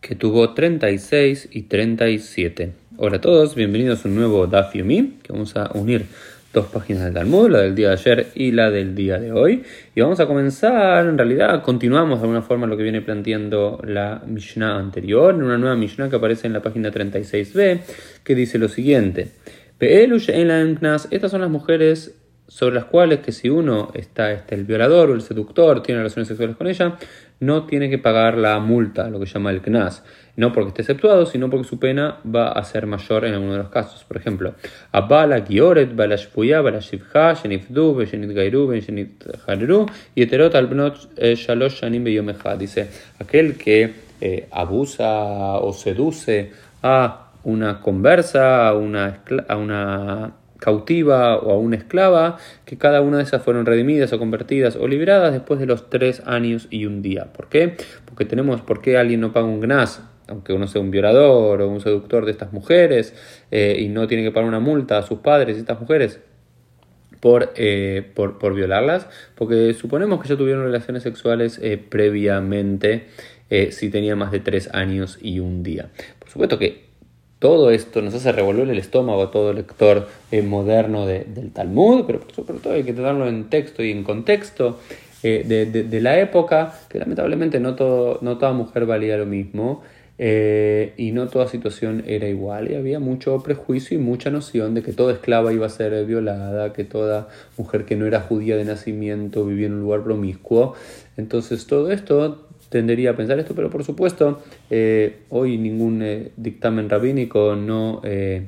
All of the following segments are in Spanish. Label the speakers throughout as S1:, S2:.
S1: que tuvo 36 y 37. Hola a todos, bienvenidos a un nuevo Daf que vamos a unir dos páginas del Talmud, la del día de ayer y la del día de hoy. Y vamos a comenzar, en realidad continuamos de alguna forma lo que viene planteando la Mishnah anterior, en una nueva Mishnah que aparece en la página 36b, que dice lo siguiente. Estas son las mujeres sobre las cuales que si uno está este, el violador o el seductor tiene relaciones sexuales con ella, no tiene que pagar la multa, lo que llama el knas, no porque esté exceptuado, sino porque su pena va a ser mayor en alguno de los casos. Por ejemplo, Abala Gioret, Bala Shpuya, Bala Shivha, Shenifdu, Beshenit Gairu, Beshenit Hareru, y Eterot Albnot eh, Shalosh Shanim Beyomecha. Dice, aquel que eh, abusa o seduce a una conversa, a una, a una cautiva o a una esclava, que cada una de esas fueron redimidas o convertidas o liberadas después de los tres años y un día. ¿Por qué? Porque tenemos, ¿por qué alguien no paga un gnas? aunque uno sea un violador o un seductor de estas mujeres eh, y no tiene que pagar una multa a sus padres y estas mujeres por, eh, por, por, violarlas, porque suponemos que ya tuvieron relaciones sexuales eh, previamente si tenía más de tres años y un día. Por supuesto que todo esto nos hace revolver el estómago a todo lector eh, moderno del Talmud, pero por todo hay que tenerlo en texto y en contexto eh, de, la época, que lamentablemente no, todo, no toda mujer valía lo mismo. Eh, y no toda situación era igual y había mucho prejuicio y mucha noción de que toda esclava iba a ser violada, que toda mujer que no era judía de nacimiento vivía en un lugar promiscuo. Entonces todo esto tendería a pensar esto, pero por supuesto, eh, hoy ningún eh, dictamen rabínico no, eh,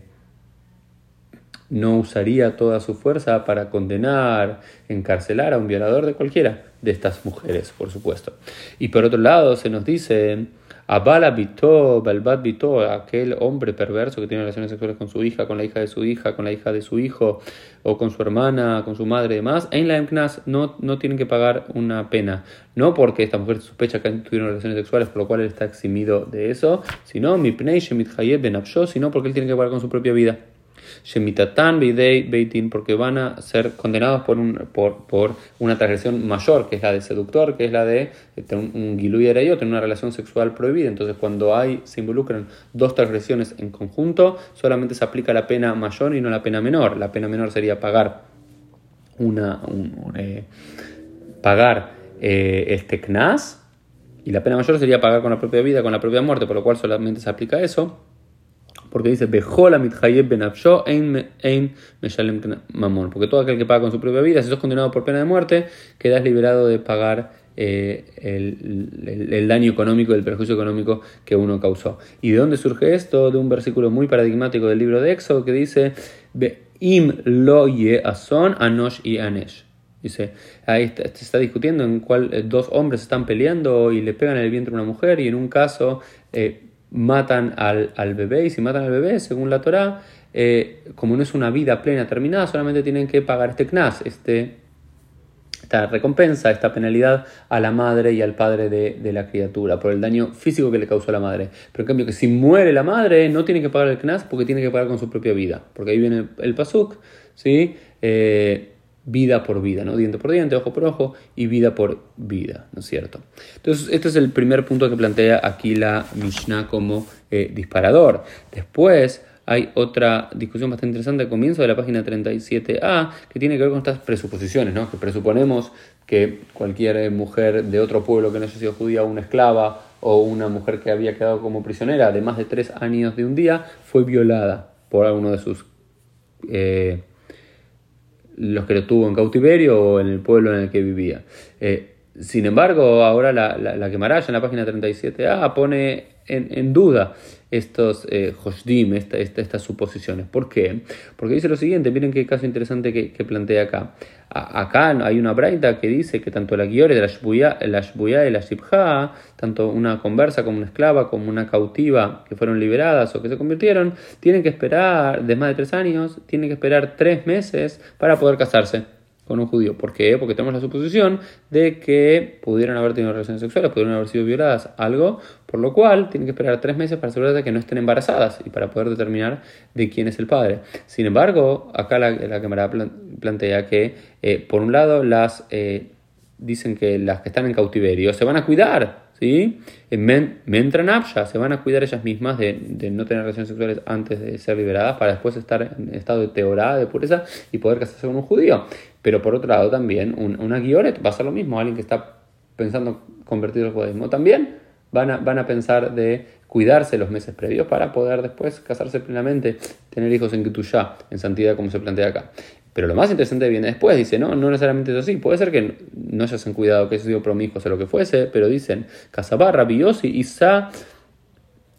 S1: no usaría toda su fuerza para condenar, encarcelar a un violador de cualquiera de estas mujeres, por supuesto. Y por otro lado, se nos dice Abala Bito, Balbat Bito, aquel hombre perverso que tiene relaciones sexuales con su hija, con la hija de su hija, con la hija de su hijo, o con su hermana, con su madre y demás, en la Knas no, no tienen que pagar una pena. No porque esta mujer sospecha que tuvieron relaciones sexuales, por lo cual él está eximido de eso, sino mi sino porque él tiene que pagar con su propia vida. Beitin, porque van a ser condenados por, un, por, por, una transgresión mayor, que es la de seductor, que es la de tener un, y tener una relación sexual prohibida. Entonces, cuando hay, se involucran dos transgresiones en conjunto, solamente se aplica la pena mayor y no la pena menor. La pena menor sería pagar una, eh, pagar eh, este knas, y la pena mayor sería pagar con la propia vida, con la propia muerte, por lo cual solamente se aplica eso porque dice Bejola mitjayeb benafsho ein meshalem mamón, porque todo aquel que paga con su propia vida, si sos condenado por pena de muerte, quedas liberado de pagar eh, el, daño económico, el perjuicio económico que uno causó. ¿Y de dónde surge esto? De un versículo muy paradigmático del libro de Éxodo que dice Im lo ye ason anosh y anesh. Dice, ahí se está discutiendo en cuál eh, dos hombres están peleando y le pegan el vientre a una mujer y en un caso eh, matan al, bebé y si matan al bebé, según la Torah, eh, como no es una vida plena terminada, solamente tienen que pagar este knas, este, esta recompensa, esta penalidad a la madre y al padre de, la criatura por el daño físico que le causó a la madre. Pero en cambio que si muere la madre, no tiene que pagar el knas porque tiene que pagar con su propia vida, porque ahí viene el, pasuk, ¿sí? Eh, vida por vida, ¿no? Diente por diente, ojo por ojo y vida por vida, ¿no es cierto? Entonces, este es el primer punto que plantea aquí la Mishnah como eh, disparador. Después hay otra discusión bastante interesante al comienzo de la página 37a que tiene que ver con estas presuposiciones, ¿no? Que presuponemos que cualquier mujer de otro pueblo que no haya sido judía una esclava o una mujer que había quedado como prisionera de más de tres años de un día fue violada por alguno de sus eh, los que lo tuvo en cautiverio o en el pueblo en el que vivía. Eh, sin embargo, ahora la, la, la en la página 37a pone en, duda estos eh, estas suposiciones. ¿Por qué? Porque dice lo siguiente, miren qué caso interesante que, plantea acá. acá hay una braita que dice que tanto la guiore de la shbuya, la y la shibha, tanto una conversa como una esclava, como una cautiva que fueron liberadas o que se convirtieron, tienen que esperar, de más de tres años, tienen que esperar tres meses para poder casarse con un judío. ¿Por qué? Porque tenemos la suposición de que pudieron haber tenido relaciones sexuales, pudieron haber sido violadas, algo, por lo cual tienen que esperar tres meses para asegurarse de que no estén embarazadas y para poder determinar de quién es el padre. Sin embargo, acá la, la cámara plantea que, eh, por un lado, las eh, dicen que las que están en cautiverio se van a cuidar ¿sí? Mentran se van a cuidar ellas mismas de, no tener relaciones sexuales antes de ser liberadas para después estar en estado de teorada, de pureza y poder casarse con un judío. Pero por otro lado también una guioret va a ser lo mismo, alguien que está pensando convertir al judaísmo también van a, pensar de cuidarse los meses previos para poder después casarse plenamente, tener hijos en ya en santidad como se plantea acá. Pero lo más interesante viene después, dice, no, no necesariamente es así, puede ser que no se hayan cuidado, que haya sido promiscuos o lo que fuese, pero dicen, Casabarra, Biosi, Isa,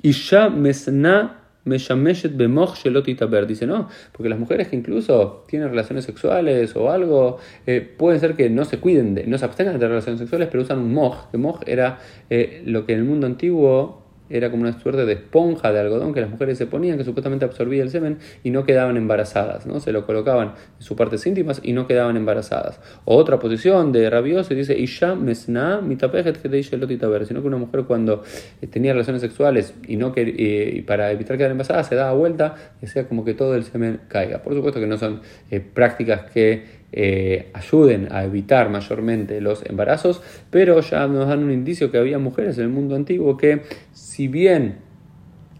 S1: Isha, Mesna, Meshameshet Bemoch Shelotitaber. Dice, no, porque las mujeres que incluso tienen relaciones sexuales o algo, eh, pueden ser que no se cuiden, de, no se abstengan de relaciones sexuales, pero usan un moj, que moj era eh, lo que en el mundo antiguo era como una suerte de esponja de algodón que las mujeres se ponían, que supuestamente absorbía el semen y no quedaban embarazadas, ¿no? Se lo colocaban en sus partes íntimas y no quedaban embarazadas. otra posición de rabioso dice, Isha mesna mitapejet que sino que una mujer cuando eh, tenía relaciones sexuales y no que, eh, para evitar quedar embarazada se daba vuelta y hacía como que todo el semen caiga. Por supuesto que no son eh, prácticas que eh, ayuden a evitar mayormente los embarazos, pero ya nos dan un indicio que había mujeres en el mundo antiguo que si bien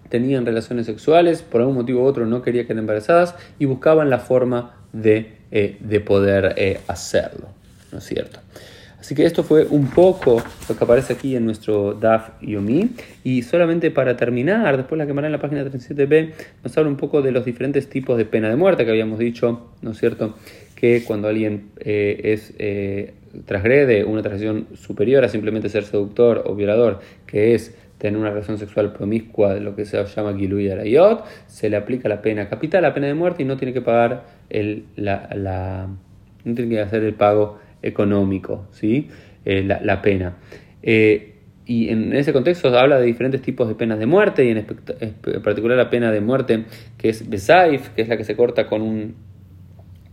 S1: tenían relaciones sexuales, por algún motivo u otro no querían quedar embarazadas y buscaban la forma de, eh, de poder eh, hacerlo, ¿no es cierto? Así que esto fue un poco lo que aparece aquí en nuestro DAF Yomi. Y solamente para terminar, después la quemará en la página 37b, nos habla un poco de los diferentes tipos de pena de muerte que habíamos dicho, ¿no es cierto? Que cuando alguien eh, es, eh, transgrede una tradición superior a simplemente ser seductor o violador, que es tener una relación sexual promiscua, lo que se llama Giluy Arayot, se le aplica la pena capital, la pena de muerte, y no tiene que pagar el, la, no tiene que hacer el pago económico, ¿sí? Eh, la, pena. y en ese contexto habla de diferentes tipos de penas de muerte, y en, particular la pena de muerte que es Besaif, que es la que se corta con un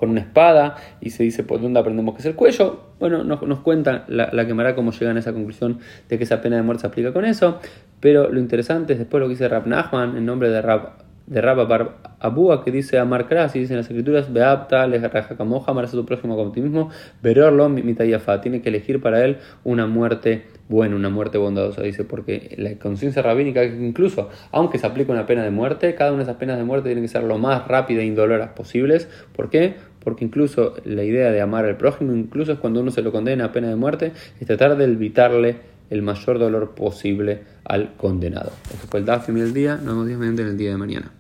S1: con una espada y se dice por dónde aprendemos que es el cuello. Bueno, nos, nos cuenta la, la quemará cómo llegan a esa conclusión de que esa pena de muerte se aplica con eso. Pero lo interesante es después lo que dice Rab Nachman en nombre de Rab de Rabba Bar Abúa que dice Amar y dice en las escrituras Beapta, Lejarajacamoja, amarás a tu próximo como a ti mismo, Mitayafa, tiene que elegir para él una muerte buena, una muerte bondadosa, dice, porque la conciencia rabínica, incluso aunque se aplique una pena de muerte, cada una de esas penas de muerte tiene que ser lo más rápida e indoloras posibles. ¿Por qué? Porque incluso la idea de amar al prójimo, incluso es cuando uno se lo condena a pena de muerte, es tratar de evitarle el mayor dolor posible al condenado. Esto fue el Dafim del día, nos vemos en el día de mañana.